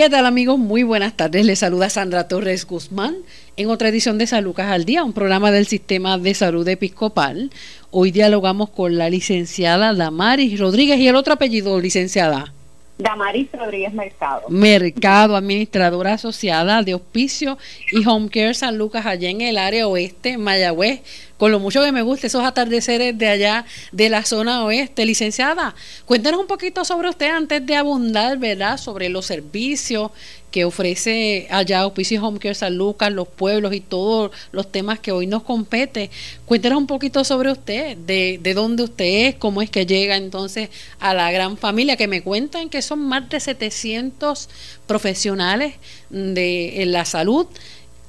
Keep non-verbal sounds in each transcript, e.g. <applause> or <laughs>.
¿Qué tal amigos? Muy buenas tardes. Les saluda Sandra Torres Guzmán en otra edición de San Lucas al Día, un programa del Sistema de Salud Episcopal. Hoy dialogamos con la licenciada Damaris Rodríguez y el otro apellido, licenciada. Damaris Rodríguez Mercado. Mercado, administradora asociada de Hospicio y Home Care San Lucas allá en el área oeste, Mayagüez con lo mucho que me gusta esos atardeceres de allá de la zona oeste. Licenciada, cuéntanos un poquito sobre usted antes de abundar, ¿verdad? Sobre los servicios que ofrece allá Auspicio Home Care San Lucas, los pueblos y todos los temas que hoy nos compete. Cuéntanos un poquito sobre usted, de, de dónde usted es, cómo es que llega entonces a la gran familia, que me cuentan que son más de 700 profesionales de la salud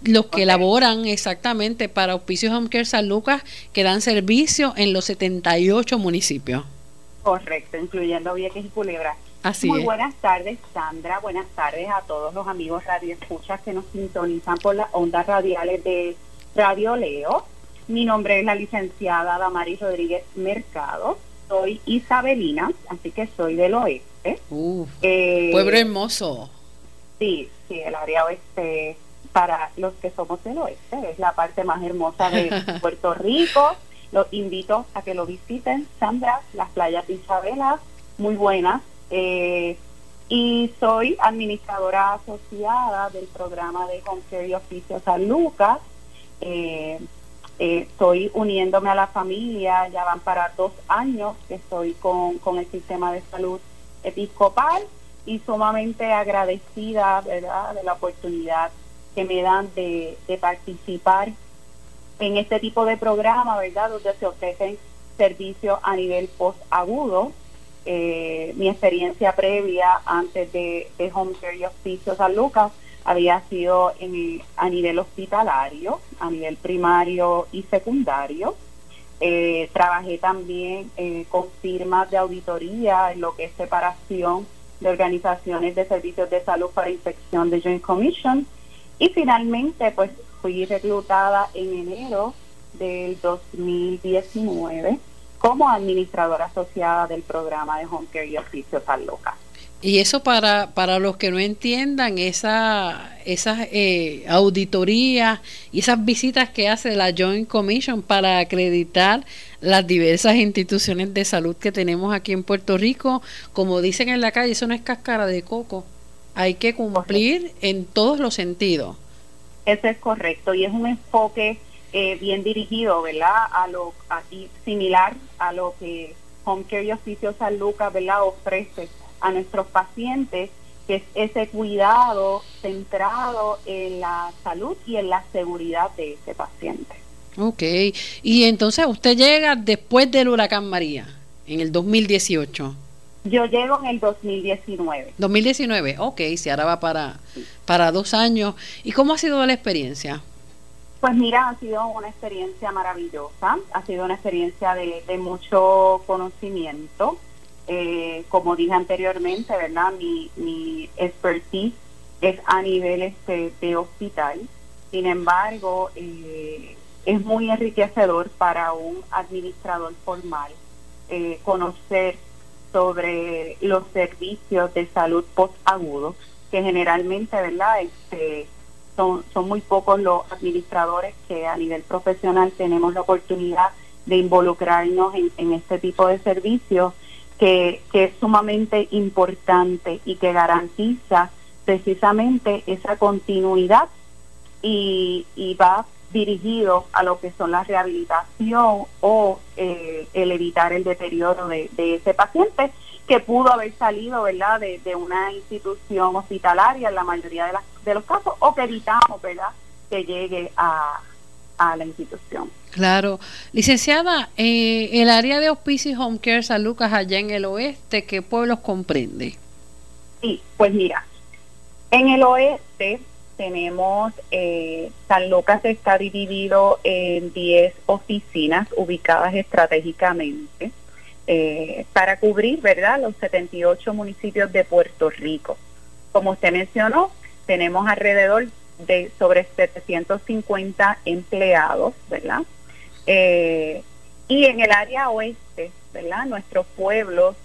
los que elaboran exactamente para Auspicios Home Care San Lucas, que dan servicio en los 78 municipios. Correcto, incluyendo Vieques y Culebra. Así Muy buenas tardes, Sandra. Buenas tardes a todos los amigos radioescuchas que nos sintonizan por las ondas radiales de Radio Leo. Mi nombre es la licenciada Damaris Rodríguez Mercado. Soy isabelina, así que soy del oeste. eh, pueblo hermoso. Sí, sí, el área oeste para los que somos del oeste. Es la parte más hermosa de <laughs> Puerto Rico. Los invito a que lo visiten. Sandra, las playas de Isabela, muy buenas. Eh, y soy administradora asociada del programa de Home y Oficio San Lucas. Eh, eh, estoy uniéndome a la familia, ya van para dos años que estoy con, con el sistema de salud episcopal y sumamente agradecida ¿verdad? de la oportunidad que me dan de, participar en este tipo de programa, ¿verdad? Donde se ofrecen servicios a nivel post-agudo. Eh, mi experiencia previa antes de, Home Care y Hospicio San Lucas había sido en, a nivel hospitalario, a nivel primario y secundario. Eh, trabajé también eh, con firmas de auditoría en lo que es separación de organizaciones de servicios de salud para inspección de Joint Commission y finalmente, pues fui reclutada en enero del 2019 como administradora asociada del programa de Home Care y Oficios San Lucas. Y eso para, para los que no entiendan, esa, esas eh, auditorías y esas visitas que hace la Joint Commission para acreditar las diversas instituciones de salud que tenemos aquí en Puerto Rico, como dicen en la calle, eso no es cáscara de coco hay que cumplir en todos los sentidos. Eso es correcto y es un enfoque eh, bien dirigido, ¿verdad? A lo similar a lo que Home Care y Oficio San Lucas, ¿verdad? Ofrece a nuestros pacientes, que es ese cuidado centrado en la salud y en la seguridad de ese paciente. Ok, y entonces usted llega después del huracán María, en el 2018. Yo llego en el 2019. 2019, ok, si ahora va para, para dos años. ¿Y cómo ha sido la experiencia? Pues mira, ha sido una experiencia maravillosa, ha sido una experiencia de, mucho conocimiento. Eh, como dije anteriormente, ¿verdad? Mi, mi expertise es a nivel este, de hospital. Sin embargo, eh, es muy enriquecedor para un administrador formal eh, conocer sobre los servicios de salud post-agudo, que generalmente, ¿verdad? Este, son, son muy pocos los administradores que a nivel profesional tenemos la oportunidad de involucrarnos en, este tipo de servicios, que, que es sumamente importante y que garantiza precisamente esa continuidad y, y va dirigido a lo que son la rehabilitación o eh, el evitar el deterioro de, ese paciente que pudo haber salido verdad de, una institución hospitalaria en la mayoría de, de los casos o que evitamos verdad que llegue a, la institución. Claro. Licenciada, eh, el área de Hospice Home Care San Lucas allá en el oeste, ¿qué pueblos comprende? Sí, pues mira, en el oeste tenemos, eh, San Lucas está dividido en 10 oficinas ubicadas estratégicamente eh, para cubrir, ¿verdad?, los 78 municipios de Puerto Rico. Como usted mencionó, tenemos alrededor de sobre 750 empleados, ¿verdad? Eh, y en el área oeste, ¿verdad? Nuestros pueblos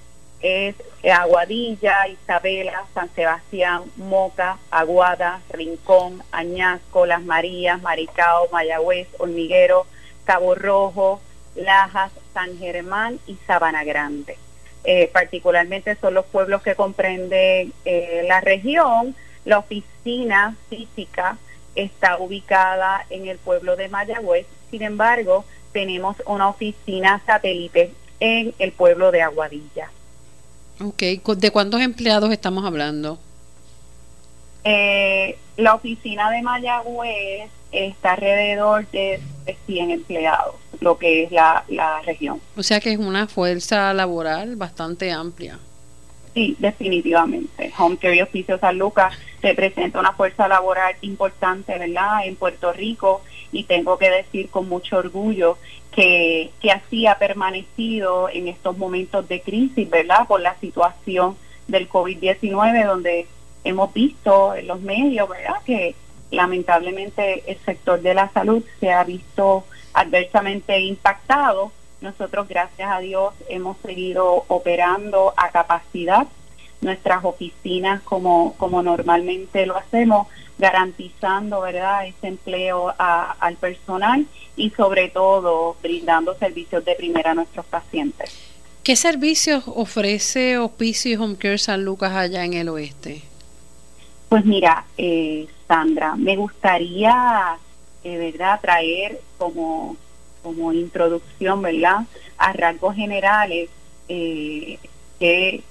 es Aguadilla, Isabela, San Sebastián, Moca, Aguada, Rincón, Añasco, Las Marías, Maricao, Mayagüez, Hormiguero, Cabo Rojo, Lajas, San Germán y Sabana Grande. Eh, particularmente son los pueblos que comprenden eh, la región. La oficina física está ubicada en el pueblo de Mayagüez, sin embargo, tenemos una oficina satélite en el pueblo de Aguadilla. Ok, ¿de cuántos empleados estamos hablando? Eh, la oficina de Mayagüez está alrededor de 100 empleados, lo que es la, la región. O sea que es una fuerza laboral bastante amplia. Sí, definitivamente. Home Care y Hospicio San Lucas representa una fuerza laboral importante, ¿verdad?, en Puerto Rico y tengo que decir con mucho orgullo que, que así ha permanecido en estos momentos de crisis, ¿verdad?, por la situación del COVID-19, donde hemos visto en los medios, ¿verdad?, que lamentablemente el sector de la salud se ha visto adversamente impactado. Nosotros, gracias a Dios, hemos seguido operando a capacidad nuestras oficinas como, como normalmente lo hacemos, garantizando verdad ese empleo al personal y sobre todo brindando servicios de primera a nuestros pacientes. ¿Qué servicios ofrece Hospicio y Home Care San Lucas allá en el oeste? Pues mira, eh, Sandra, me gustaría, eh, ¿verdad?, traer como, como introducción, ¿verdad?, a rasgos generales, eh, que,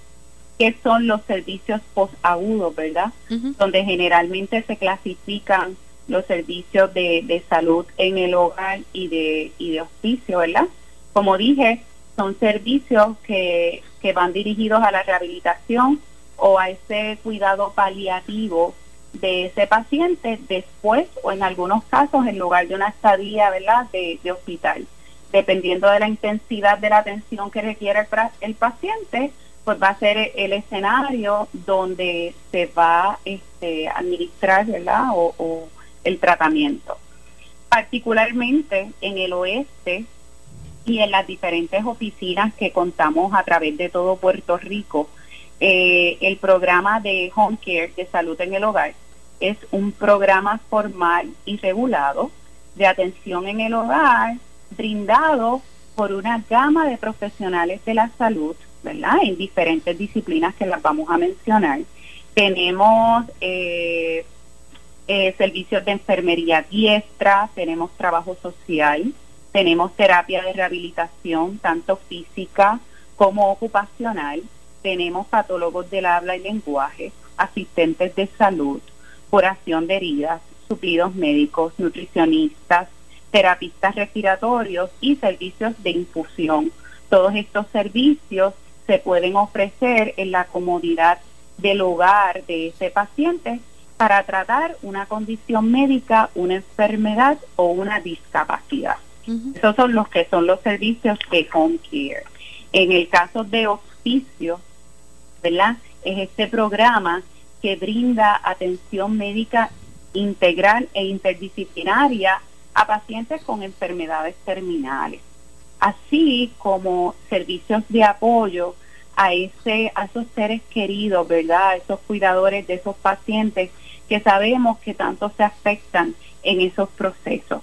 son los servicios posagudos, ¿verdad?, donde generalmente se clasifican los servicios de, de salud en el hogar y de, y de hospicio, ¿verdad? Como dije, son servicios que, que van dirigidos a la rehabilitación, o a ese cuidado paliativo de ese paciente después o en algunos casos en lugar de una estadía ¿verdad? De, hospital. Dependiendo de la intensidad de la atención que requiere el, paciente, pues va a ser el escenario donde se va este, administrar ¿verdad? o el tratamiento. Particularmente en el oeste y en las diferentes oficinas que contamos a través de todo Puerto Rico, eh, el programa de Home Care de salud en el hogar es un programa formal y regulado de atención en el hogar brindado por una gama de profesionales de la salud, ¿verdad? En diferentes disciplinas que las vamos a mencionar. Tenemos eh, eh, servicios de enfermería diestra, tenemos trabajo social, tenemos terapia de rehabilitación, tanto física como ocupacional, tenemos patólogos del habla y lenguaje, asistentes de salud, curación de heridas, suplidos médicos, nutricionistas, terapistas respiratorios y servicios de infusión. Todos estos servicios se pueden ofrecer en la comodidad del hogar de ese paciente para tratar una condición médica, una enfermedad o una discapacidad. Esos son los que son los servicios de home care. En el caso de hospicio, es este programa que brinda atención médica integral e interdisciplinaria a pacientes con enfermedades terminales, así como servicios de apoyo a ese a esos seres queridos, ¿verdad? A esos cuidadores de esos pacientes que sabemos que tanto se afectan en esos procesos.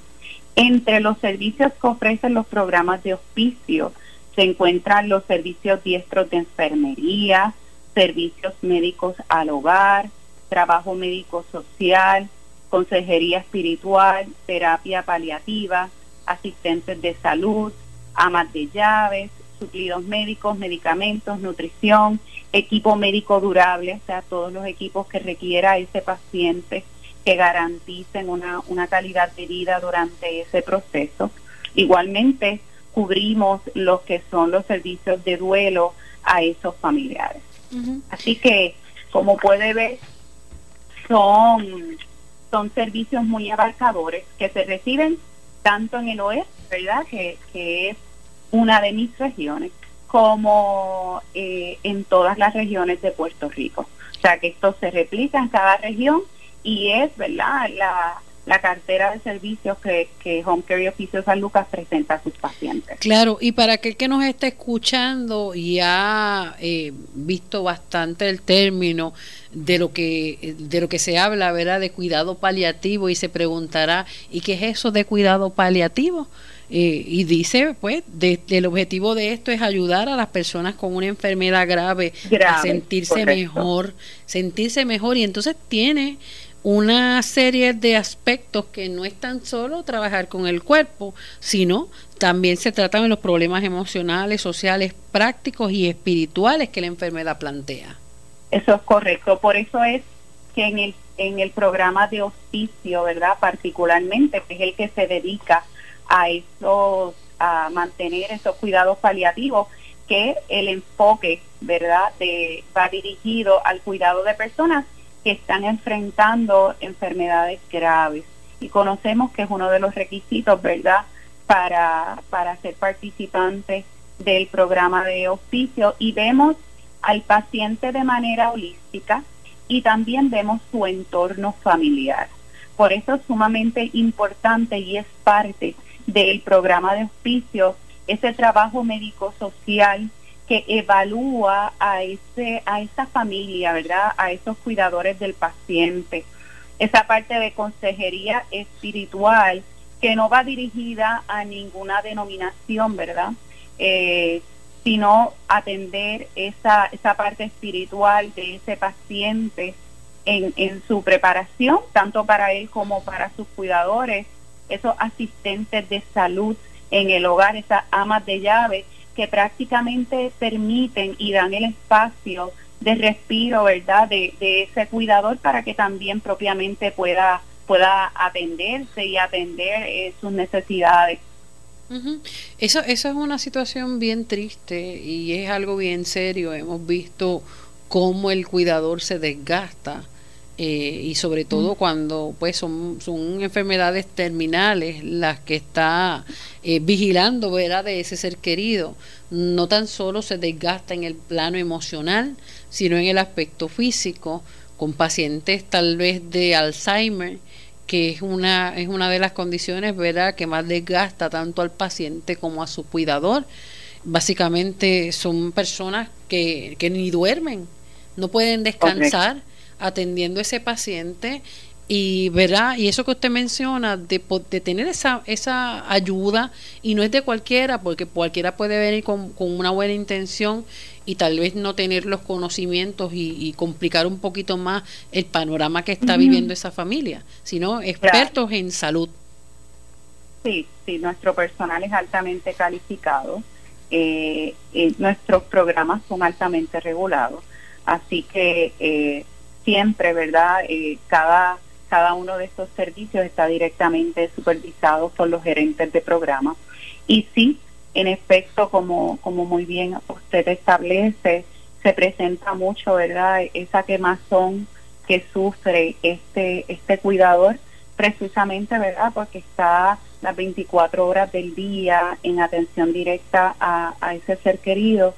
Entre los servicios que ofrecen los programas de hospicio se encuentran los servicios diestros de enfermería, servicios médicos al hogar, trabajo médico social, consejería espiritual, terapia paliativa, asistentes de salud, amas de llaves, suplidos médicos, medicamentos, nutrición, equipo médico durable, o sea, todos los equipos que requiera ese paciente que garanticen una, una calidad de vida durante ese proceso. Igualmente, cubrimos los que son los servicios de duelo a esos familiares. Así que, como puede ver, son, son servicios muy abarcadores que se reciben tanto en el oeste, ¿verdad? Que, que es una de mis regiones, como eh, en todas las regiones de Puerto Rico. O sea que esto se replica en cada región y es, ¿verdad? La, la cartera de servicios que, que Home Care y Oficio San Lucas presenta a sus pacientes. Claro, y para aquel que nos está escuchando y ha eh, visto bastante el término de lo que de lo que se habla, ¿verdad? De cuidado paliativo y se preguntará, ¿y qué es eso de cuidado paliativo? Eh, y dice, pues, el objetivo de esto es ayudar a las personas con una enfermedad grave, a sentirse mejor, sentirse mejor. Y entonces tiene una serie de aspectos que no es tan solo trabajar con el cuerpo, sino también se tratan de los problemas emocionales, sociales, prácticos y espirituales que la enfermedad plantea. Eso es correcto, por eso es que en el, en el programa de hospicio, ¿verdad? Particularmente, que es el que se dedica a esos, a mantener esos cuidados paliativos, que el enfoque, ¿verdad?, de, va dirigido al cuidado de personas que están enfrentando enfermedades graves. Y conocemos que es uno de los requisitos, ¿verdad?, para, para ser participantes del programa de hospicio y vemos al paciente de manera holística y también vemos su entorno familiar. Por eso es sumamente importante y es parte del programa de hospicio, ese trabajo médico social que evalúa a ese a esa familia, ¿verdad? A esos cuidadores del paciente. Esa parte de consejería espiritual que no va dirigida a ninguna denominación, ¿verdad? Eh, sino atender esa, esa parte espiritual de ese paciente en, en su preparación, tanto para él como para sus cuidadores, esos asistentes de salud en el hogar, esas amas de llave que prácticamente permiten y dan el espacio de respiro, ¿verdad?, de, ese cuidador para que también propiamente pueda, pueda atenderse y atender eh, sus necesidades. Eso, eso es una situación bien triste y es algo bien serio. Hemos visto cómo el cuidador se desgasta eh, y sobre todo cuando pues son, son enfermedades terminales las que está eh, vigilando ¿verdad? de ese ser querido. No tan solo se desgasta en el plano emocional sino en el aspecto físico con pacientes tal vez de Alzheimer que es una es una de las condiciones verdad que más desgasta tanto al paciente como a su cuidador. Básicamente son personas que, que ni duermen no pueden descansar atendiendo ese paciente y verá y eso que usted menciona de, de, tener esa esa ayuda y no es de cualquiera porque cualquiera puede venir con, una buena intención y tal vez no tener los conocimientos y, complicar un poquito más el panorama que está viviendo esa familia sino expertos en salud. Sí sí nuestro personal es altamente calificado eh, eh, nuestros programas son altamente regulados así que eh, siempre, ¿verdad? Eh, cada, cada uno de estos servicios está directamente supervisado por los gerentes de programa. Y sí, en efecto, como, como muy bien usted establece, se presenta mucho, ¿verdad? Esa quemazón que sufre este, este cuidador, precisamente, ¿verdad? Porque está las 24 horas del día en atención directa a, a ese ser querido.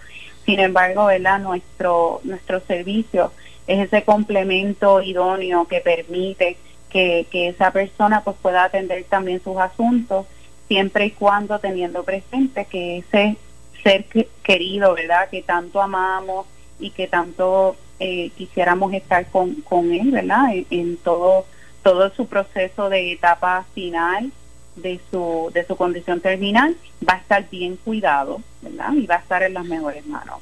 Sin embargo, ¿verdad? Nuestro, nuestro servicio es ese complemento idóneo que permite que, esa persona pues pueda atender también sus asuntos siempre y cuando teniendo presente que ese ser querido, ¿verdad? Que tanto amamos y que tanto eh, quisiéramos estar con, con él, ¿verdad? En, todo todo su proceso de etapa final de su de su condición terminal va a estar bien cuidado, ¿verdad? Y va a estar en las mejores manos.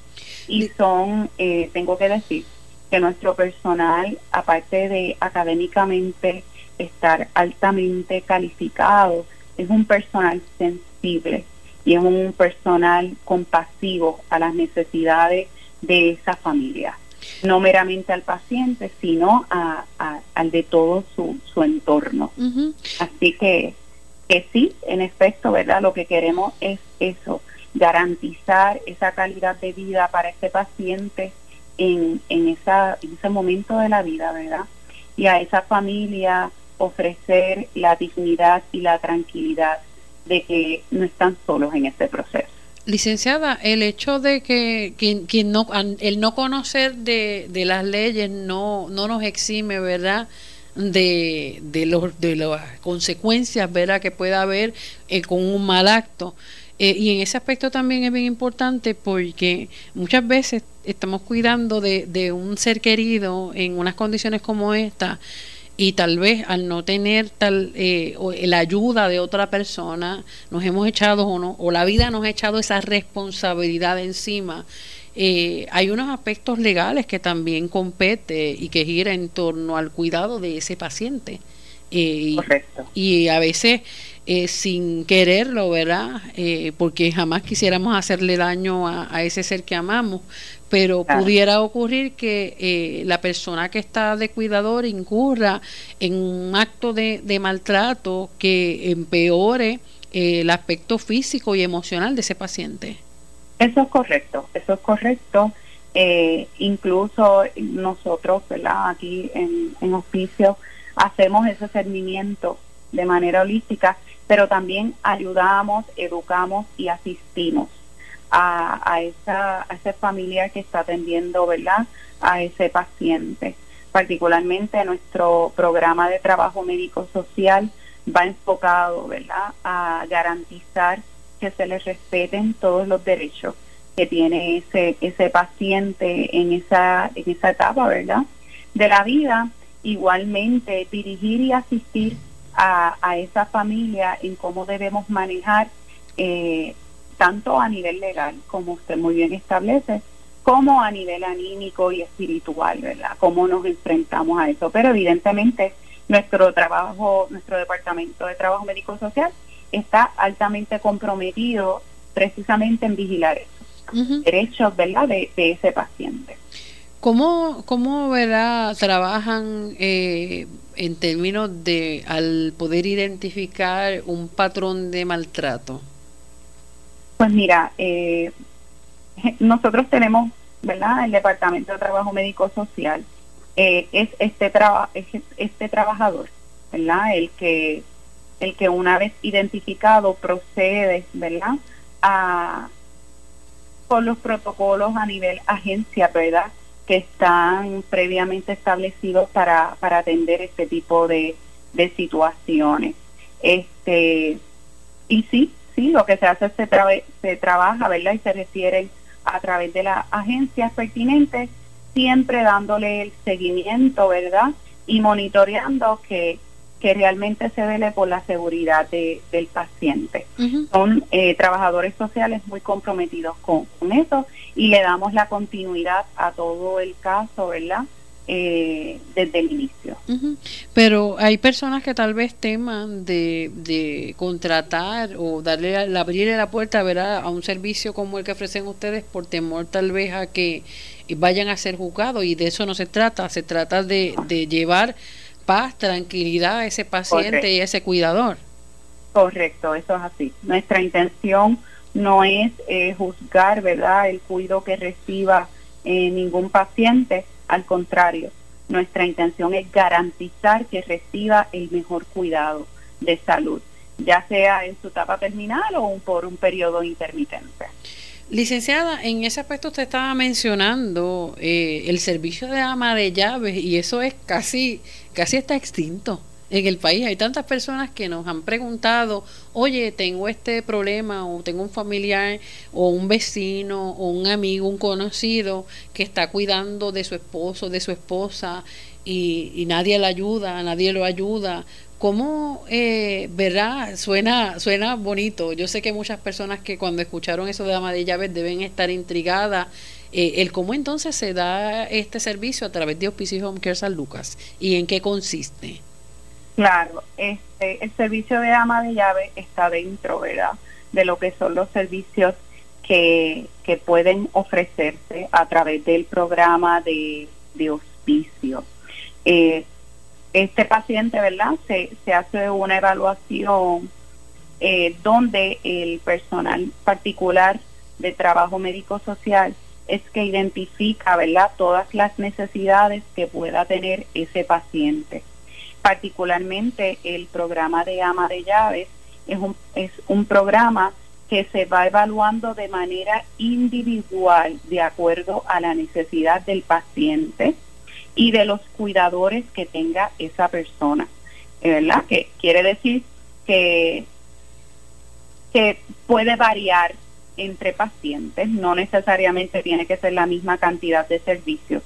Y son, eh, tengo que decir, que nuestro personal, aparte de académicamente estar altamente calificado, es un personal sensible y es un personal compasivo a las necesidades de esa familia. No meramente al paciente, sino a, al de todo su, su entorno. Así que, que sí, en efecto, ¿verdad? Lo que queremos es eso, garantizar esa calidad de vida para este paciente en, en, esa, ese momento de la vida, ¿verdad? Y a esa familia ofrecer la dignidad y la tranquilidad de que no están solos en este proceso. Licenciada, el hecho de que no, el no conocer de, de las leyes no, no nos exime, ¿verdad?, de, de, los, de las consecuencias ¿verdad? que pueda haber eh, con un mal acto. Eh, y en ese aspecto también es bien importante porque muchas veces estamos cuidando de, de un ser querido en unas condiciones como esta y tal vez al no tener tal eh, la ayuda de otra persona nos hemos echado o no o la vida nos ha echado esa responsabilidad encima eh, hay unos aspectos legales que también compete y que gira en torno al cuidado de ese paciente eh, Correcto. y a veces eh, sin quererlo, ¿verdad? Eh, porque jamás quisiéramos hacerle daño a, ese ser que amamos, pero pudiera ocurrir que eh, la persona que está de cuidador incurra en un acto de, maltrato que empeore el aspecto físico y emocional de ese paciente. Eso es correcto, eso es correcto. incluso nosotros, ¿verdad? Aquí en, en hospicio hacemos ese cernimiento de manera holística pero también ayudamos, educamos y asistimos a, a, esa, a ese familiar que está atendiendo, ¿verdad? A ese paciente. Particularmente nuestro programa de trabajo médico social va enfocado, ¿verdad? A garantizar que se les respeten todos los derechos que tiene ese ese paciente en esa en esa etapa, ¿verdad? De la vida, igualmente dirigir y asistir a, esa familia en cómo debemos manejar eh, tanto a nivel legal, como usted muy bien establece, como a nivel anímico y espiritual, ¿verdad? Cómo nos enfrentamos a eso. Pero evidentemente nuestro trabajo, nuestro departamento de trabajo médico social está altamente comprometido precisamente en vigilar esos derechos, ¿verdad? De, de ese paciente. ¿Cómo, cómo ¿verdad? trabajan eh, en términos de al poder identificar un patrón de maltrato? Pues mira, eh, nosotros tenemos, ¿verdad? El Departamento de Trabajo Médico Social eh, es este traba, es este trabajador, ¿verdad? El que el que una vez identificado procede, ¿verdad? A con los protocolos a nivel agencia, ¿verdad? Que están previamente establecidos para, para atender este tipo de, de situaciones. Este, y sí, sí, lo que se hace es se, se trabaja, ¿verdad? Y se refiere a través de las agencias pertinentes, siempre dándole el seguimiento, ¿verdad? Y monitoreando que que realmente se vele por la seguridad del paciente. Son eh, trabajadores sociales muy comprometidos con, eso y le damos la continuidad a todo el caso, ¿verdad? Eh, desde el inicio. Pero hay personas que tal vez teman de, de contratar o darle abrirle la puerta ¿verdad? a un servicio como el que ofrecen ustedes por temor tal vez a que vayan a ser juzgados y de eso no se trata, se trata de, de llevar paz, tranquilidad a ese paciente y a ese cuidador. Correcto, eso es así. Nuestra intención no es eh, juzgar, ¿verdad?, el cuidado que reciba eh, ningún paciente, al contrario, nuestra intención es garantizar que reciba el mejor cuidado de salud, ya sea en su etapa terminal o por un periodo intermitente. Licenciada, en ese aspecto usted estaba mencionando eh, el servicio de ama de llaves y eso es casi, casi está extinto en el país. Hay tantas personas que nos han preguntado, oye, tengo este problema o tengo un familiar o un vecino o un amigo, un conocido que está cuidando de su esposo, de su esposa y, y nadie le ayuda, nadie lo ayuda. ¿Cómo, eh, verdad? Suena, suena bonito. Yo sé que muchas personas que cuando escucharon eso de ama de llaves deben estar intrigadas. Eh, el cómo entonces se da este servicio a través de Hospicio Home Care San Lucas y en qué consiste. Claro, este, el servicio de ama de llaves está dentro, ¿verdad? De lo que son los servicios que, que pueden ofrecerse a través del programa de, de hospicio. Eh, este paciente, ¿verdad? Se, se hace una evaluación eh, donde el personal particular de trabajo médico social es que identifica, ¿verdad?, todas las necesidades que pueda tener ese paciente. Particularmente el programa de ama de llaves es un, es un programa que se va evaluando de manera individual de acuerdo a la necesidad del paciente y de los cuidadores que tenga esa persona, ¿verdad? Que quiere decir que, que puede variar entre pacientes, no necesariamente tiene que ser la misma cantidad de servicios.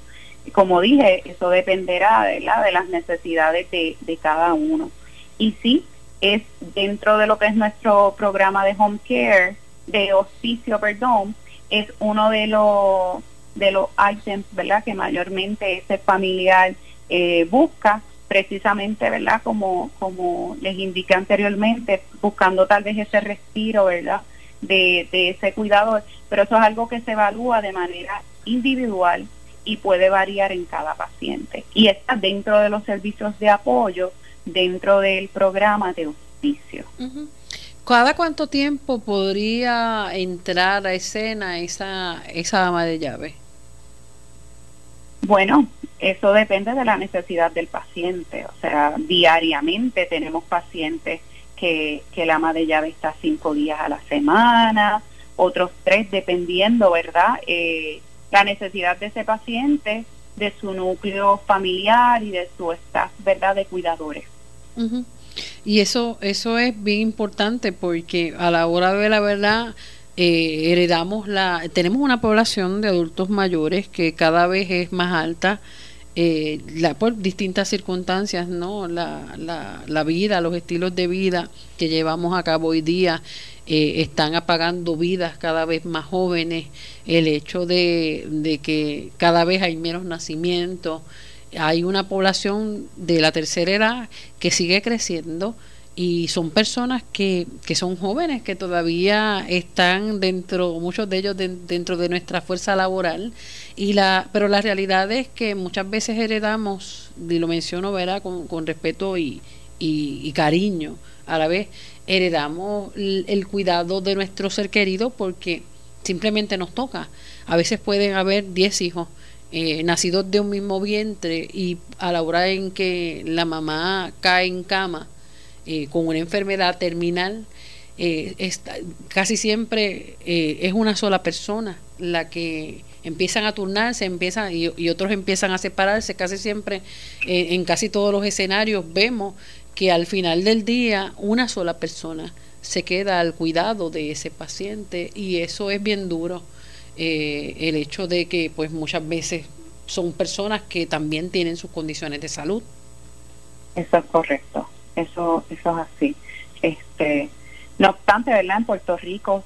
Como dije, eso dependerá de las necesidades de, de cada uno. Y sí, es dentro de lo que es nuestro programa de home care, de hospicio, perdón, es uno de los de los items, ¿verdad? Que mayormente ese familiar eh, busca, precisamente, ¿verdad? Como como les indiqué anteriormente, buscando tal vez ese respiro, ¿verdad? De, de ese cuidador, pero eso es algo que se evalúa de manera individual y puede variar en cada paciente. Y está dentro de los servicios de apoyo dentro del programa de hospicio. ¿Cada cuánto tiempo podría entrar a escena esa, esa ama de llave? Bueno, eso depende de la necesidad del paciente. O sea, diariamente tenemos pacientes que, que el ama de llave está cinco días a la semana, otros tres, dependiendo, ¿verdad? Eh, la necesidad de ese paciente, de su núcleo familiar y de su staff, ¿verdad? De cuidadores. Y eso, eso es bien importante porque a la hora de la verdad eh, heredamos la, tenemos una población de adultos mayores que cada vez es más alta. Eh, la, por distintas circunstancias, ¿no? La, la, vida, los estilos de vida que llevamos a cabo hoy día eh, están apagando vidas cada vez más jóvenes, el hecho de, de que cada vez hay menos nacimientos, hay una población de la tercera edad que sigue creciendo y son personas que, que son jóvenes, que todavía están dentro, muchos de ellos dentro de nuestra fuerza laboral, y la, pero la realidad es que muchas veces heredamos, y lo menciono ¿verdad? Con, con respeto y, y, cariño, a la vez heredamos el, el cuidado de nuestro ser querido porque simplemente nos toca. A veces pueden haber 10 hijos eh, nacidos de un mismo vientre y a la hora en que la mamá cae en cama eh, con una enfermedad terminal, eh, casi siempre es una sola persona la que empiezan a turnarse, empiezan y, y otros empiezan a separarse. Casi siempre, en casi todos los escenarios, vemos que al final del día una sola persona se queda al cuidado de ese paciente y eso es bien duro eh, el hecho de que pues muchas veces son personas que también tienen sus condiciones de salud. Eso es correcto, eso, eso es así. Este, no obstante, ¿verdad? En Puerto Rico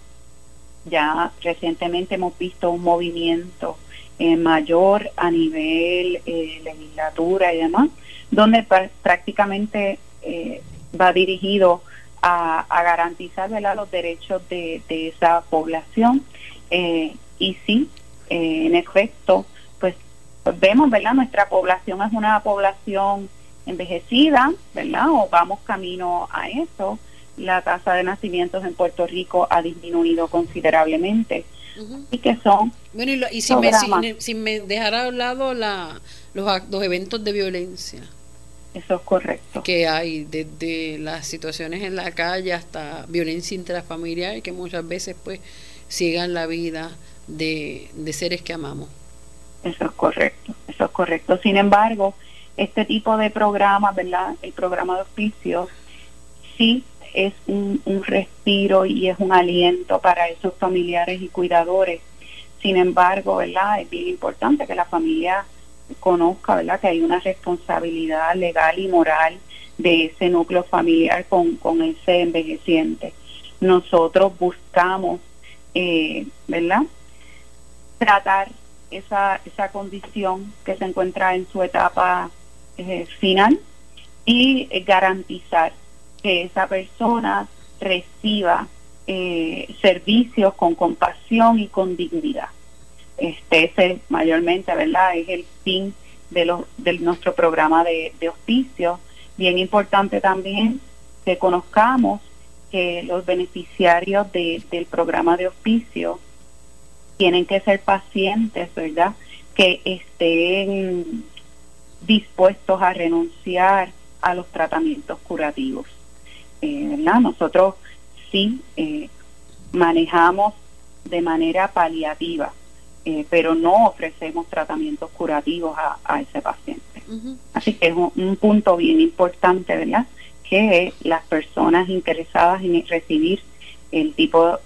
ya recientemente hemos visto un movimiento eh, mayor a nivel eh, legislatura y demás, donde prácticamente eh, va dirigido a, garantizar ¿verdad? los derechos de, de esa población. Eh, y sí, eh, en efecto, pues, vemos, ¿verdad? Nuestra población es una población envejecida, ¿verdad? O vamos camino a eso. La tasa de nacimientos en Puerto Rico ha disminuido considerablemente. Y que son. Bueno, y, si, me, si, me dejara al lado la, los, los eventos de violencia. Eso es correcto. Que hay desde las situaciones en la calle hasta violencia intrafamiliar que muchas veces pues sigan la vida de, seres que amamos. Eso es correcto, eso es correcto. Sin embargo, este tipo de programas, ¿verdad? El programa de oficios, sí es un, un respiro y es un aliento para esos familiares y cuidadores. Sin embargo, ¿verdad? Es bien importante que la familia conozca, ¿verdad? Que hay una responsabilidad legal y moral de ese núcleo familiar con, con ese envejeciente. Nosotros buscamos, eh, ¿verdad? tratar esa, esa condición que se encuentra en su etapa eh, final y eh, garantizar que esa persona reciba eh, servicios con compasión y con dignidad. Este, ese mayormente, ¿verdad? Es el fin de, los, de nuestro programa de, de. Bien importante también que conozcamos que los beneficiarios de, del programa de hospicio tienen que ser pacientes, ¿verdad? Que estén dispuestos a renunciar a los tratamientos curativos. Eh, ¿verdad? Nosotros sí eh, manejamos de manera paliativa eh, pero no ofrecemos tratamientos curativos a, ese paciente. Así que es un, punto bien importante, ¿verdad? Que las personas interesadas en recibir el tipo,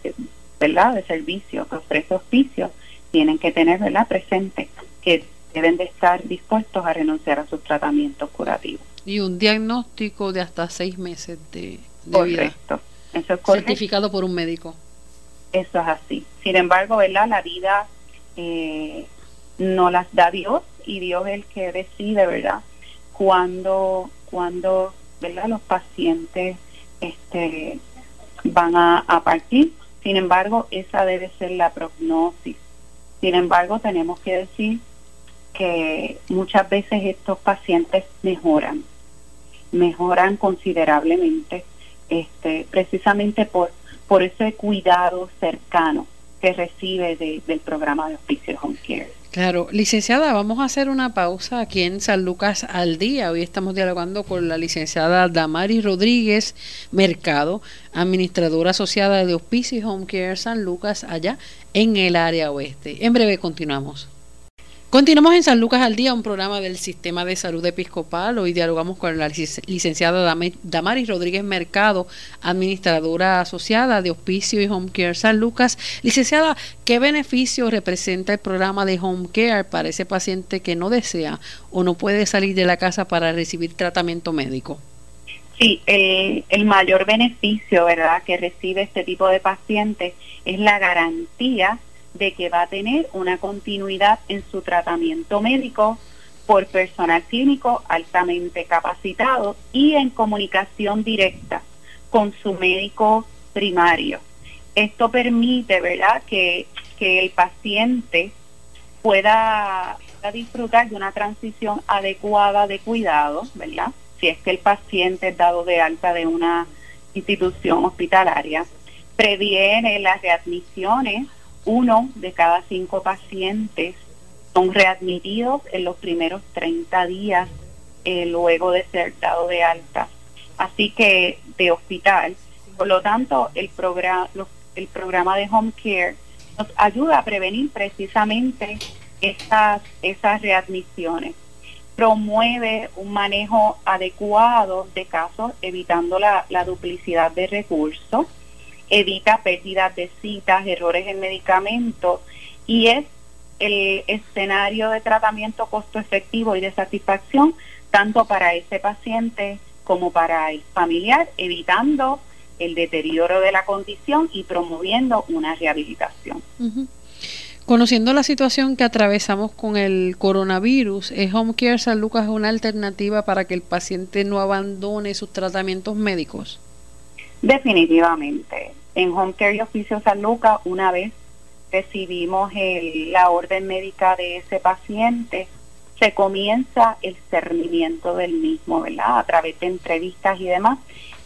¿verdad?, de servicio que ofrece hospicio tienen que tener, ¿verdad?, presente que deben de estar dispuestos a renunciar a sus tratamientos curativos. Y un diagnóstico de hasta seis meses de, correcto. Eso es correcto. Certificado por un médico. Eso es así. Sin embargo, ¿verdad? La vida eh, no las da Dios y Dios es el que decide, ¿verdad? Cuando, cuando ¿verdad? Los pacientes este, van a partir. Sin embargo, esa debe ser la prognosis. Sin embargo, tenemos que decir que muchas veces estos pacientes mejoran, mejoran considerablemente, este, precisamente por, por ese cuidado cercano que recibe del programa de Hospicio Home Care. Claro, licenciada, vamos a hacer una pausa aquí en San Lucas al día. Hoy estamos dialogando con la licenciada Damari Rodríguez Mercado, administradora asociada de Hospicio Home Care San Lucas allá en el área oeste. En breve continuamos. Continuamos en San Lucas al Día, un programa del Sistema de Salud Episcopal. Hoy dialogamos con la licenciada Damaris Rodríguez Mercado, administradora asociada de Hospicio y Home Care San Lucas. Licenciada, ¿qué beneficio representa el programa de Home Care para ese paciente que no desea o no puede salir de la casa para recibir tratamiento médico? Sí, el, el mayor beneficio, ¿verdad?, que recibe este tipo de paciente es la garantía de que va a tener una continuidad en su tratamiento médico por personal clínico altamente capacitado y en comunicación directa con su médico primario. Esto permite, ¿verdad?, que, el paciente pueda, disfrutar de una transición adecuada de cuidado, ¿verdad? Si es que el paciente es dado de alta de una institución hospitalaria, previene las readmisiones uno de cada cinco pacientes son readmitidos en los primeros 30 días eh, luego de ser dado de alta. Así que de hospital. Por lo tanto, el programa, el programa de Home Care nos ayuda a prevenir precisamente esas, esas readmisiones. Promueve un manejo adecuado de casos, evitando la, la duplicidad de recursos evita pérdidas de citas, errores en medicamentos y es el escenario de tratamiento costo efectivo y de satisfacción tanto para ese paciente como para el familiar, evitando el deterioro de la condición y promoviendo una rehabilitación. Conociendo la situación que atravesamos con el coronavirus, ¿es Home Care San Lucas una alternativa para que el paciente no abandone sus tratamientos médicos? Definitivamente. En Home Care y Oficio San Lucas, una vez recibimos la orden médica de ese paciente, se comienza el cernimiento del mismo, ¿verdad? A través de entrevistas y demás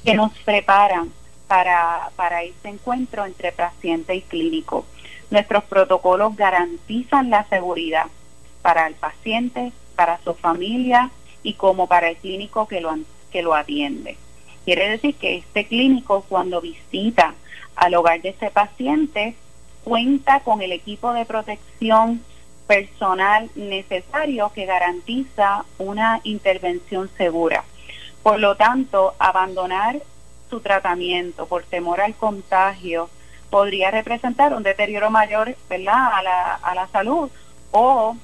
que nos preparan para, para ese encuentro entre paciente y clínico. Nuestros protocolos garantizan la seguridad para el paciente, para su familia y como para el clínico que lo, que lo atiende. Quiere decir que este clínico cuando visita al hogar de ese paciente cuenta con el equipo de protección personal necesario que garantiza una intervención segura. Por lo tanto, abandonar su tratamiento por temor al contagio podría representar un deterioro mayor ¿verdad? A, la, a la salud o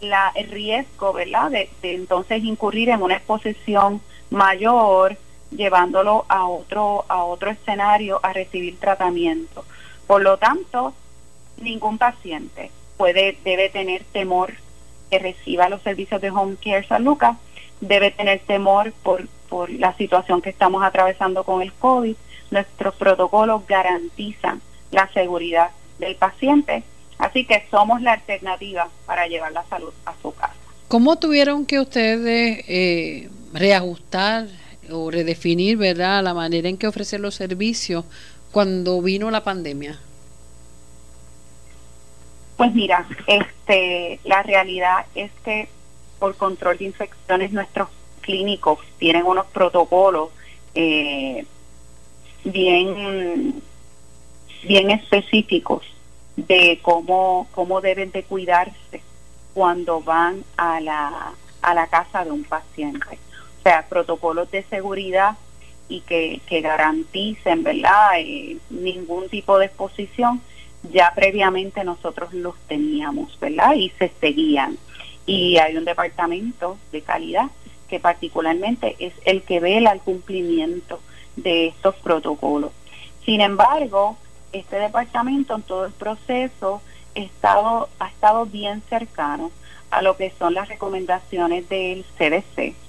la, el riesgo ¿verdad? De entonces incurrir en una exposición mayor llevándolo a otro, a otro escenario a recibir tratamiento. Por lo tanto, ningún paciente puede, debe tener temor que reciba los servicios de Home Care San Lucas, debe tener temor por, por la situación que estamos atravesando con el COVID. Nuestros protocolos garantizan la seguridad del paciente, así que somos la alternativa para llevar la salud a su casa. ¿Cómo tuvieron que ustedes eh, reajustar o redefinir, ¿verdad?, la manera en que ofrecer los servicios cuando vino la pandemia? Pues mira, este, la realidad es que por control de infecciones nuestros clínicos tienen unos protocolos eh, bien, bien específicos de cómo, cómo deben de cuidarse cuando van a la, a la casa de un paciente. Sea, protocolos de seguridad y que, que garanticen, ¿verdad?, eh, ningún tipo de exposición, ya previamente nosotros los teníamos, ¿verdad?, y se seguían. Y hay un departamento de calidad que particularmente es el que vela el cumplimiento de estos protocolos. Sin embargo, este departamento en todo el proceso estado, ha estado bien cercano a lo que son las recomendaciones del CDC,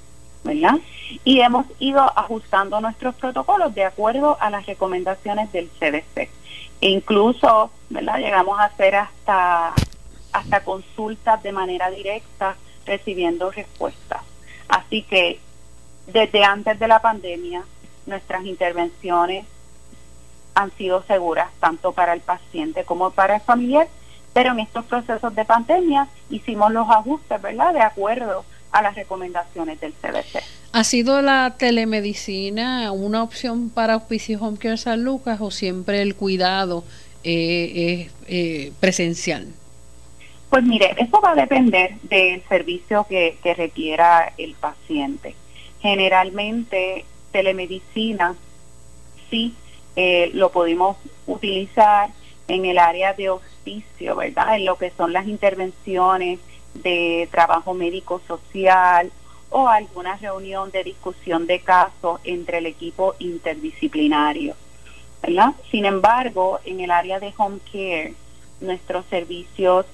¿verdad? Y hemos ido ajustando nuestros protocolos de acuerdo a las recomendaciones del CDC. E incluso, ¿verdad? Llegamos a hacer hasta, hasta consultas de manera directa recibiendo respuestas. Así que desde antes de la pandemia, nuestras intervenciones han sido seguras tanto para el paciente como para el familiar, pero en estos procesos de pandemia hicimos los ajustes, ¿verdad?, de acuerdo a las recomendaciones del CDC. ¿Ha sido la telemedicina una opción para Auspicio Home Care San Lucas o siempre el cuidado eh, eh, presencial? Pues mire, eso va a depender del servicio que, que requiera el paciente. Generalmente telemedicina sí eh, lo podemos utilizar en el área de hospicio, ¿verdad? En lo que son las intervenciones de trabajo médico social o alguna reunión de discusión de casos entre el equipo interdisciplinario, ¿verdad? Sin embargo, en el área de home care, nuestros servicios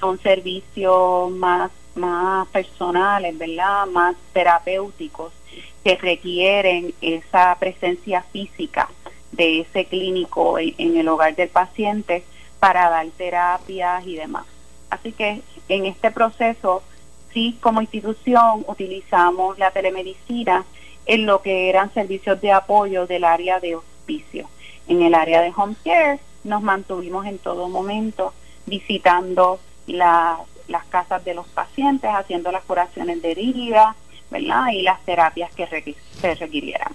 son servicios más, más personales, ¿verdad? Más terapéuticos que requieren esa presencia física de ese clínico en, el hogar del paciente para dar terapias y demás. Así que en este proceso, sí, como institución utilizamos la telemedicina en lo que eran servicios de apoyo del área de hospicio. En el área de home care nos mantuvimos en todo momento visitando las casas de los pacientes, haciendo las curaciones de herida, ¿verdad? Y las terapias que se requirieran.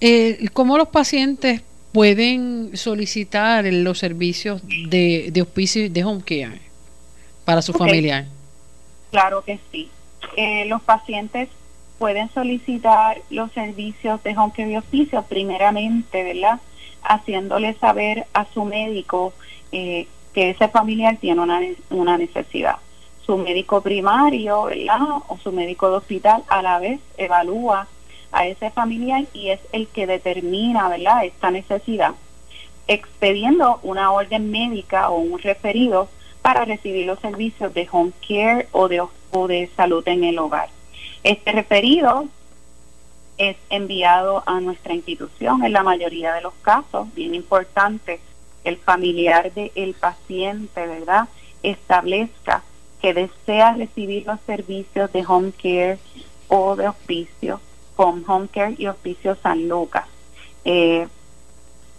Eh, ¿Cómo los pacientes pueden solicitar los servicios de, de hospicio de home care para su familiar? Claro que sí. Eh, los pacientes pueden solicitar los servicios de home care y hospicio primeramente, ¿verdad? Haciéndole saber a su médico eh, que ese familiar tiene una, una necesidad. Su médico primario, ¿verdad? O su médico de hospital a la vez evalúa a ese familiar y es el que determina, ¿verdad?, esta necesidad, expediendo una orden médica o un referido para recibir los servicios de home care o de, o de salud en el hogar. Este referido es enviado a nuestra institución en la mayoría de los casos, bien importante, el familiar del paciente, ¿verdad?, establezca que desea recibir los servicios de home care o de hospicio con Home Care y Hospicio San Lucas. Eh,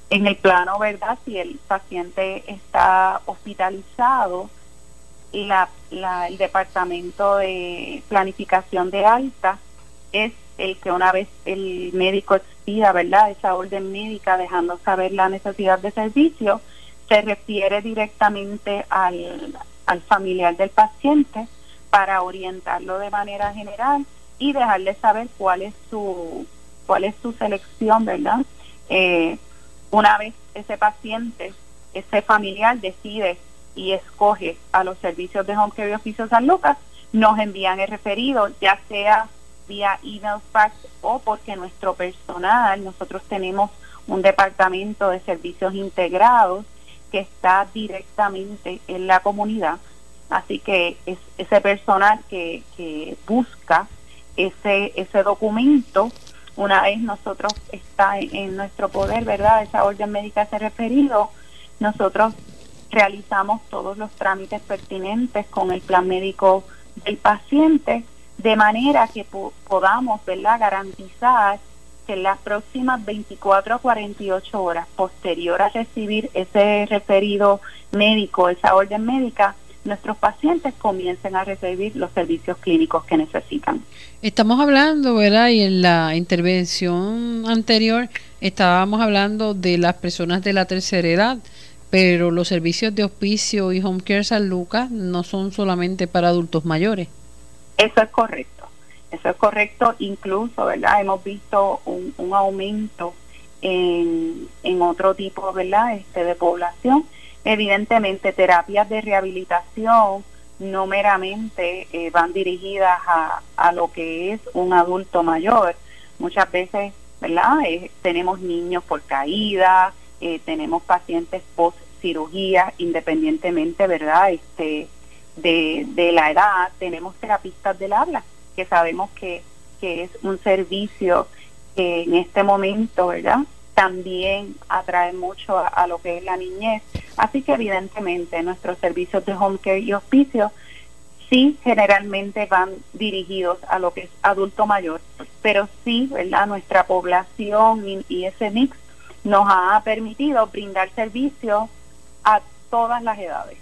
en el plano, ¿verdad? Si el paciente está hospitalizado, la, el departamento de planificación de alta es el que una vez el médico expida, ¿verdad? Esa orden médica dejando saber la necesidad de servicio, se refiere directamente al, al familiar del paciente para orientarlo de manera general y dejarle saber cuál es su cuál es su selección, ¿verdad? Eh, una vez ese paciente, ese familiar decide y escoge a los servicios de Home Care y Oficio San Lucas, nos envían el referido, ya sea vía email, fax o porque nuestro personal, nosotros tenemos un departamento de servicios integrados que está directamente en la comunidad, así que es ese personal que, que busca ese, ese documento, una vez nosotros está en, nuestro poder, ¿verdad? Esa orden médica se referido, nosotros realizamos todos los trámites pertinentes con el plan médico del paciente, de manera que podamos, ¿verdad?, garantizar que en las próximas 24 a 48 horas posterior a recibir ese referido médico, esa orden médica, nuestros pacientes comiencen a recibir los servicios clínicos que necesitan. Estamos hablando, ¿verdad? Y en la intervención anterior estábamos hablando de las personas de la tercera edad pero los servicios de hospicio y home care San Lucas no son solamente para adultos mayores. Eso es correcto, eso es correcto, incluso, ¿verdad? Hemos visto un, un aumento en, en otro tipo, ¿verdad? Este, de población. Evidentemente, terapias de rehabilitación no meramente eh, van dirigidas a, a lo que es un adulto mayor. Muchas veces, ¿verdad? Eh, tenemos niños por caída, eh, tenemos pacientes post cirugía, independientemente, ¿verdad? Este, de, de la edad, tenemos terapistas del habla, que sabemos que, que es un servicio que en este momento, ¿verdad? También atrae mucho a, lo que es la niñez. Así que evidentemente nuestros servicios de home care y hospicio sí generalmente van dirigidos a lo que es adulto mayor, pero sí, ¿verdad? Nuestra población y, y ese mix nos ha permitido brindar servicios a todas las edades.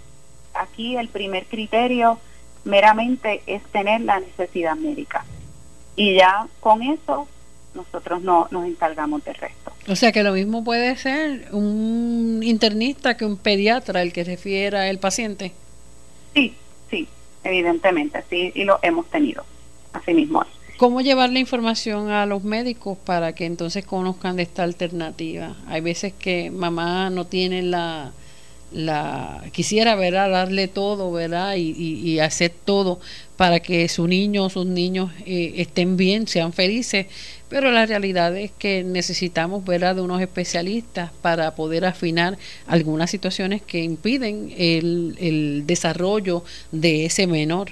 Aquí el primer criterio meramente es tener la necesidad médica. Y ya con eso nosotros no nos encargamos del resto. O sea que lo mismo puede ser un internista que un pediatra el que refiera el paciente. Sí, sí, evidentemente, sí, y lo hemos tenido. Así mismo. ¿Cómo llevar la información a los médicos para que entonces conozcan de esta alternativa? Hay veces que mamá no tiene la, la quisiera ¿verdad? darle todo verdad y, y, hacer todo para que su niño o sus niños eh, estén bien sean felices pero la realidad es que necesitamos ¿verdad? de unos especialistas para poder afinar algunas situaciones que impiden el, el desarrollo de ese menor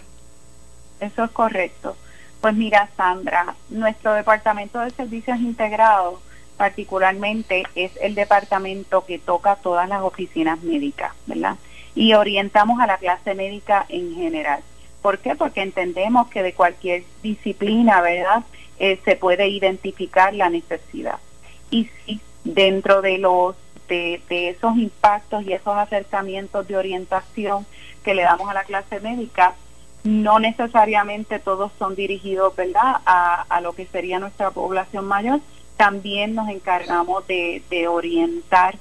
eso es correcto pues mira Sandra nuestro departamento de servicios integrados particularmente es el departamento que toca todas las oficinas médicas, ¿verdad? Y orientamos a la clase médica en general. ¿Por qué? Porque entendemos que de cualquier disciplina, ¿verdad? Eh, se puede identificar la necesidad. Y si dentro de los de, de, esos impactos y esos acercamientos de orientación que le damos a la clase médica, no necesariamente todos son dirigidos, ¿verdad?, a, lo que sería nuestra población mayor, también nos encargamos de, orientar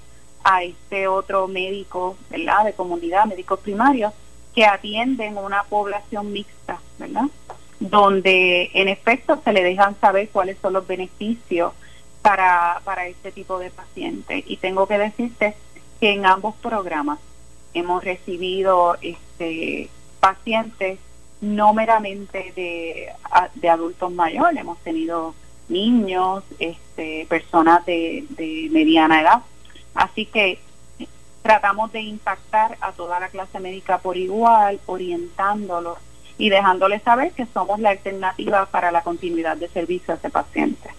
a este otro médico, ¿verdad?, de comunidad, médicos primarios, que atienden una población mixta, ¿verdad?, donde en efecto se le dejan saber cuáles son los beneficios para, para este tipo de pacientes. Y tengo que decirte que en ambos programas hemos recibido este pacientes no meramente de, de adultos mayores, hemos tenido niños, este, personas de, de mediana edad. Así que tratamos de impactar a toda la clase médica por igual, orientándolos y dejándoles saber que somos la alternativa para la continuidad de servicio a ese paciente.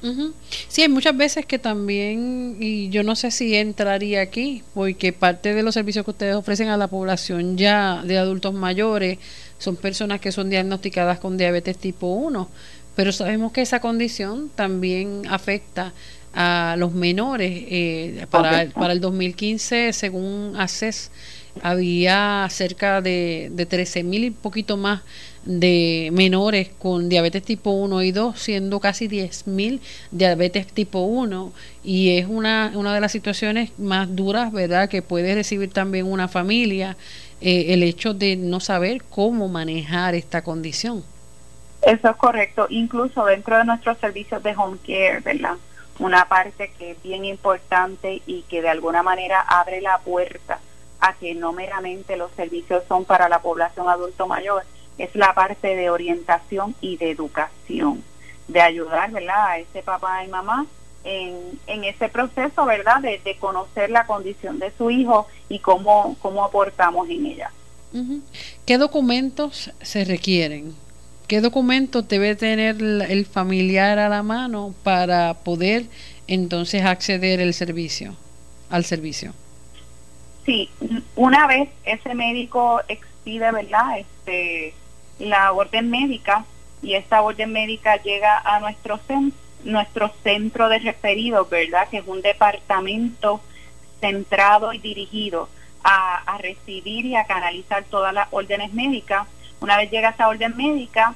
Sí, hay muchas veces que también, y yo no sé si entraría aquí, porque parte de los servicios que ustedes ofrecen a la población ya de adultos mayores son personas que son diagnosticadas con diabetes tipo 1 pero sabemos que esa condición también afecta a los menores. Eh, para, para el 2015, según ACES, había cerca de, de 13 mil y poquito más de menores con diabetes tipo 1 y 2, siendo casi 10 mil diabetes tipo 1. Y es una, una de las situaciones más duras, ¿verdad?, que puede recibir también una familia, eh, el hecho de no saber cómo manejar esta condición. Eso es correcto, incluso dentro de nuestros servicios de home care, ¿verdad? Una parte que es bien importante y que de alguna manera abre la puerta a que no meramente los servicios son para la población adulto mayor, es la parte de orientación y de educación, de ayudar, ¿verdad? A ese papá y mamá en, en ese proceso, ¿verdad? De, de conocer la condición de su hijo y cómo, cómo aportamos en ella. ¿Qué documentos se requieren ¿Qué documento debe tener el familiar a la mano para poder entonces acceder el servicio, al servicio? Sí, una vez ese médico expide, ¿verdad? Este, la orden médica y esta orden médica llega a nuestro centro, nuestro centro de referidos, ¿verdad? Que es un departamento centrado y dirigido a, a recibir y a canalizar todas las órdenes médicas una vez llega esa orden médica,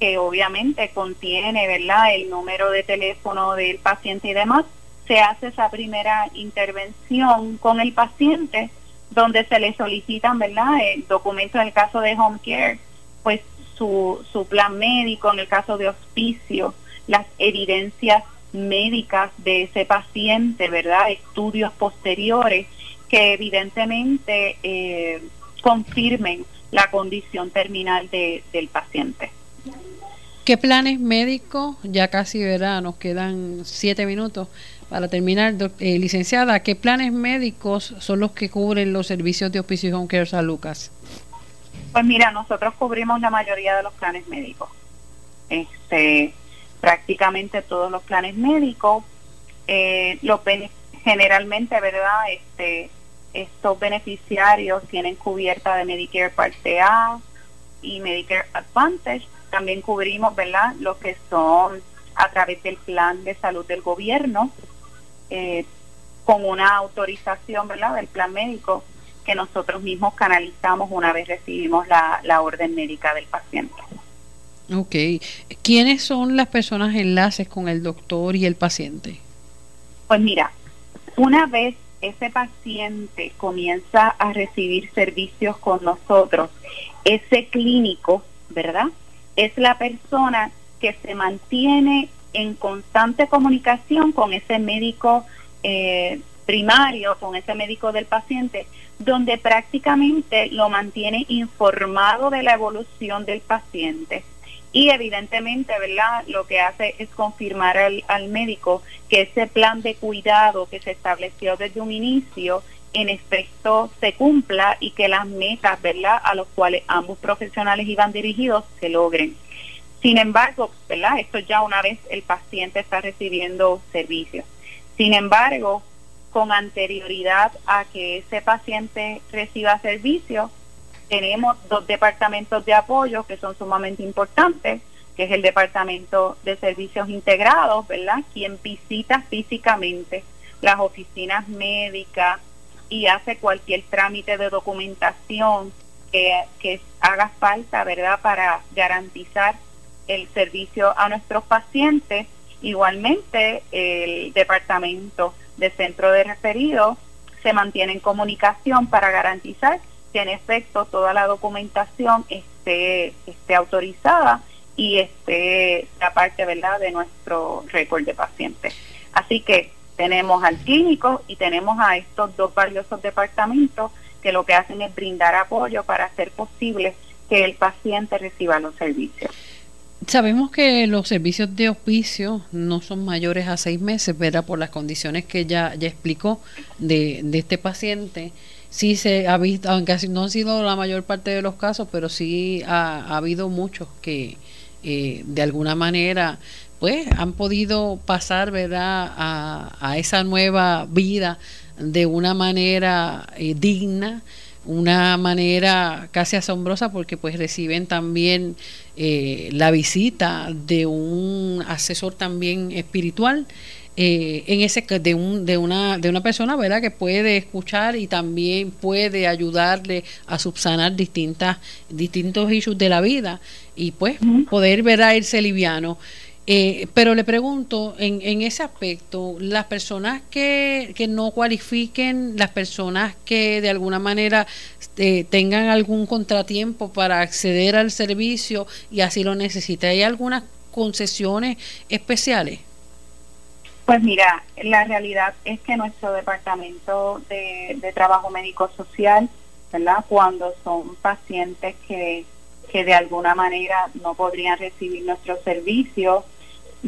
que obviamente contiene, ¿verdad?, el número de teléfono del paciente y demás, se hace esa primera intervención con el paciente donde se le solicitan, ¿verdad? El en el caso de home care, pues su, su plan médico, en el caso de hospicio, las evidencias médicas de ese paciente, ¿verdad? Estudios posteriores que evidentemente eh, confirmen la condición terminal de, del paciente. ¿Qué planes médicos, ya casi verá, nos quedan siete minutos para terminar, eh, licenciada, qué planes médicos son los que cubren los servicios de Hospicio y Home Care San Lucas? Pues mira, nosotros cubrimos la mayoría de los planes médicos. Este, prácticamente todos los planes médicos, eh, los generalmente, ¿verdad? Este, estos beneficiarios tienen cubierta de Medicare Parte A y Medicare Advantage. También cubrimos, ¿verdad? Los que son a través del plan de salud del gobierno, eh, con una autorización, ¿verdad? Del plan médico que nosotros mismos canalizamos una vez recibimos la, la orden médica del paciente. Ok. ¿Quiénes son las personas enlaces con el doctor y el paciente? Pues mira, una vez ese paciente comienza a recibir servicios con nosotros, ese clínico, ¿verdad? Es la persona que se mantiene en constante comunicación con ese médico eh, primario, con ese médico del paciente, donde prácticamente lo mantiene informado de la evolución del paciente y evidentemente, ¿verdad? Lo que hace es confirmar al, al médico que ese plan de cuidado que se estableció desde un inicio en efecto se cumpla y que las metas, ¿verdad?, a los cuales ambos profesionales iban dirigidos se logren. Sin embargo, ¿verdad? Esto ya una vez el paciente está recibiendo servicios. Sin embargo, con anterioridad a que ese paciente reciba servicio, tenemos dos departamentos de apoyo que son sumamente importantes, que es el Departamento de Servicios Integrados, ¿verdad? Quien visita físicamente las oficinas médicas y hace cualquier trámite de documentación que, que haga falta, ¿verdad? Para garantizar el servicio a nuestros pacientes. Igualmente, el Departamento de Centro de Referidos se mantiene en comunicación para garantizar que en efecto toda la documentación esté, esté autorizada y esté la parte verdad de nuestro récord de pacientes. Así que tenemos al clínico y tenemos a estos dos valiosos departamentos que lo que hacen es brindar apoyo para hacer posible que el paciente reciba los servicios. Sabemos que los servicios de hospicio no son mayores a seis meses, ¿verdad? Por las condiciones que ya, ya explicó de, de este paciente sí se ha visto, aunque no han sido la mayor parte de los casos, pero sí ha, habido muchos que eh, de alguna manera pues han podido pasar verdad a, esa nueva vida de una manera eh, digna una manera casi asombrosa porque pues reciben también eh, la visita de un asesor también espiritual eh, en ese de, un, de, una, de una persona ¿verdad? que puede escuchar y también puede ayudarle a subsanar distintas, distintos issues de la vida y pues poder ver a irse liviano. Eh, pero le pregunto, en, en ese aspecto, las personas que, que no cualifiquen, las personas que de alguna manera eh, tengan algún contratiempo para acceder al servicio y así lo necesiten, ¿hay algunas concesiones especiales? Pues mira, la realidad es que nuestro departamento de, trabajo médico social, ¿verdad? Cuando son pacientes que, que de alguna manera no podrían recibir nuestros servicios,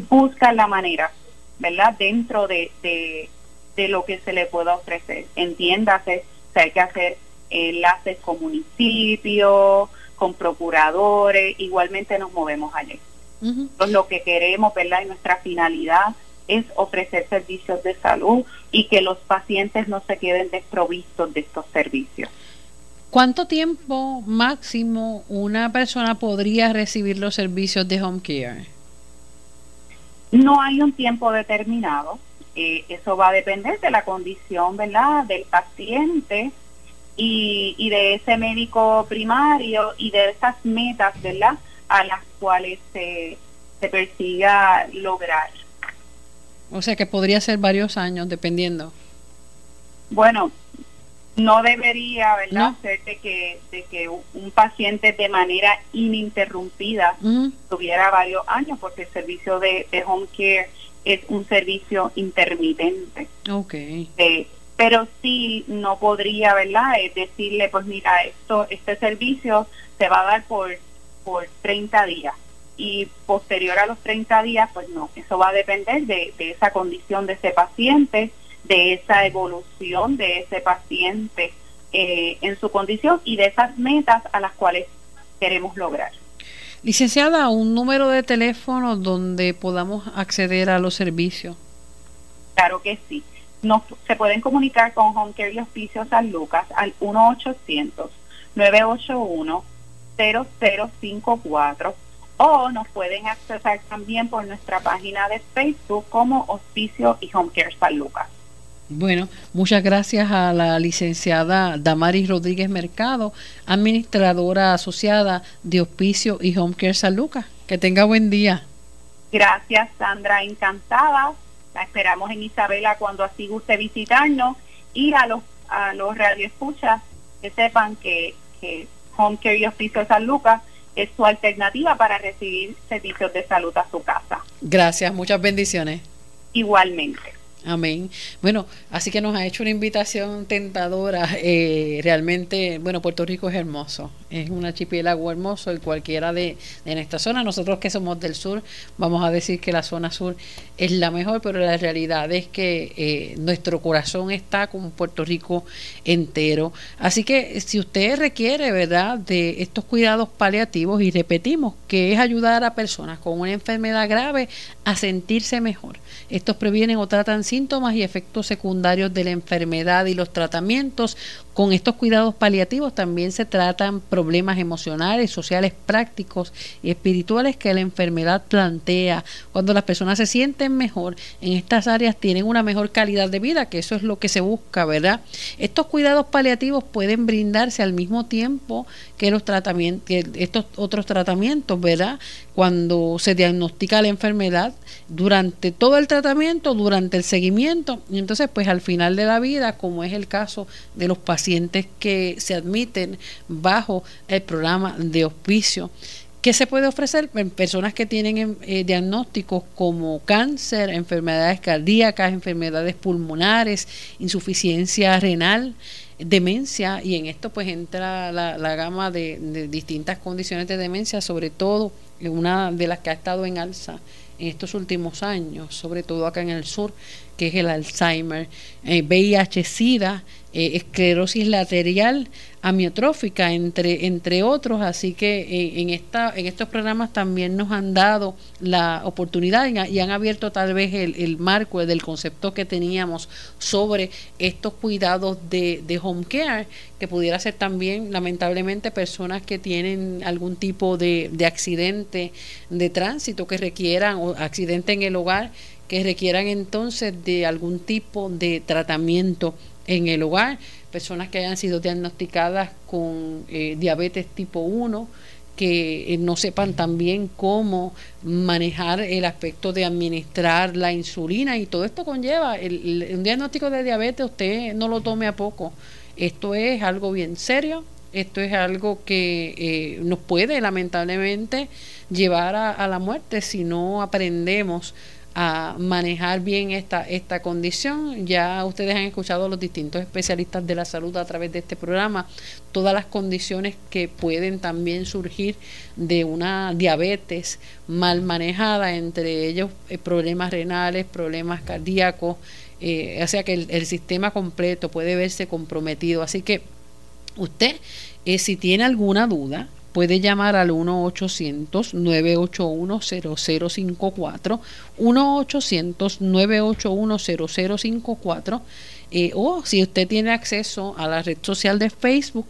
buscan la manera, ¿verdad? Dentro de, de, de lo que se le pueda ofrecer. Entiéndase, o hay que hacer enlaces con municipios, con procuradores, igualmente nos movemos allí. Entonces, lo que queremos, ¿verdad? Y nuestra finalidad es ofrecer servicios de salud y que los pacientes no se queden desprovistos de estos servicios. ¿Cuánto tiempo máximo una persona podría recibir los servicios de home care? No hay un tiempo determinado. Eh, eso va a depender de la condición, ¿verdad?, del paciente y, y de ese médico primario y de esas metas, ¿verdad?, a las cuales se, se persiga lograr. O sea que podría ser varios años, dependiendo. Bueno, no debería, ¿verdad?, ser de que, de que un paciente de manera ininterrumpida tuviera varios años, porque el servicio de, home care es un servicio intermitente. Ok. pero sí no podría, ¿verdad?, decirle, pues mira, esto este servicio se va a dar por, por 30 días y posterior a los 30 días, pues no, eso va a depender de, de esa condición de ese paciente, de esa evolución de ese paciente eh, en su condición y de esas metas a las cuales queremos lograr. Licenciada, un número de teléfono donde podamos acceder a los servicios. Claro que sí. Nos, se pueden comunicar con Home Care y Hospicio San Lucas al 1-800-981-0054 o nos pueden accesar también por nuestra página de Facebook como Hospicio y Home Care San Lucas. Bueno, muchas gracias a la licenciada Damaris Rodríguez Mercado, administradora asociada de Hospicio y Home Care San Lucas. Que tenga buen día. Gracias, Sandra, encantada. La esperamos en Isabela cuando así guste visitarnos y a los, a los radioescuchas que sepan que, que Home Care y Hospicio San Lucas es su alternativa para recibir servicios de salud a su casa. Gracias, muchas bendiciones. Igualmente. Amén. Bueno, así que nos ha hecho una invitación tentadora. Eh, realmente, bueno, Puerto Rico es hermoso. Es un archipiélago hermoso y cualquiera de, en esta zona, nosotros que somos del sur, vamos a decir que la zona sur es la mejor, pero la realidad es que eh, nuestro corazón está con Puerto Rico entero. Así que si usted requiere, ¿verdad?, de estos cuidados paliativos y repetimos que es ayudar a personas con una enfermedad grave a sentirse mejor. Estos previenen o tratan síntomas y efectos secundarios de la enfermedad y los tratamientos con estos cuidados paliativos también se tratan problemas emocionales, sociales, prácticos y espirituales que la enfermedad plantea. Cuando las personas se sienten mejor en estas áreas tienen una mejor calidad de vida, que eso es lo que se busca, ¿verdad? Estos cuidados paliativos pueden brindarse al mismo tiempo que los tratamientos, estos otros tratamientos, ¿verdad? Cuando se diagnostica la enfermedad, durante todo el tratamiento, durante el seguimiento, y entonces pues al final de la vida, como es el caso de los pacientes pacientes que se admiten bajo el programa de hospicio. ¿Qué se puede ofrecer? En personas que tienen eh, diagnósticos como cáncer, enfermedades cardíacas, enfermedades pulmonares, insuficiencia renal, demencia, y en esto pues entra la, gama de, distintas condiciones de demencia, sobre todo una de las que ha estado en alza en estos últimos años, sobre todo acá en el sur, que es el Alzheimer, eh, VIH-Sida, eh, esclerosis lateral amiotrófica, entre, entre otros. Así que eh, en, esta, en estos programas también nos han dado la oportunidad y, han abierto tal vez el, el, marco del concepto que teníamos sobre estos cuidados de, de home care, que pudiera ser también, lamentablemente, personas que tienen algún tipo de, de accidente de tránsito que requieran, o accidente en el hogar, que requieran entonces de algún tipo de tratamiento en el hogar, personas que hayan sido diagnosticadas con eh, diabetes tipo 1, que eh, no sepan también cómo manejar el aspecto de administrar la insulina y todo esto conlleva el, un diagnóstico de diabetes usted no lo tome a poco. Esto es algo bien serio esto es algo que eh, nos puede lamentablemente llevar a la muerte si no aprendemos a manejar bien esta, esta condición. Ya ustedes han escuchado a los distintos especialistas de la salud a través de este programa, todas las condiciones que pueden también surgir de una diabetes mal manejada, entre ellos eh, problemas renales, problemas cardíacos, eh, o sea que el, sistema completo puede verse comprometido. Así que usted, eh, si tiene alguna duda, puede llamar al 1-800-981-0054, 1-800-981-0054, eh, o si usted tiene acceso a la red social de Facebook,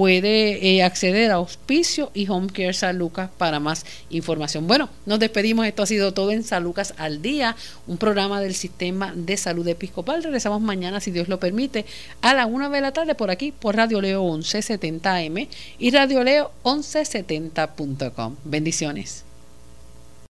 puede eh, acceder a Auspicio y Home Care San Lucas para más información. Bueno, nos despedimos. Esto ha sido todo en San Lucas al día, un programa del Sistema de Salud Episcopal. Regresamos mañana, si Dios lo permite, a la una de la tarde por aquí, por Radio Leo 1170M y Radio Leo 1170.com. Bendiciones.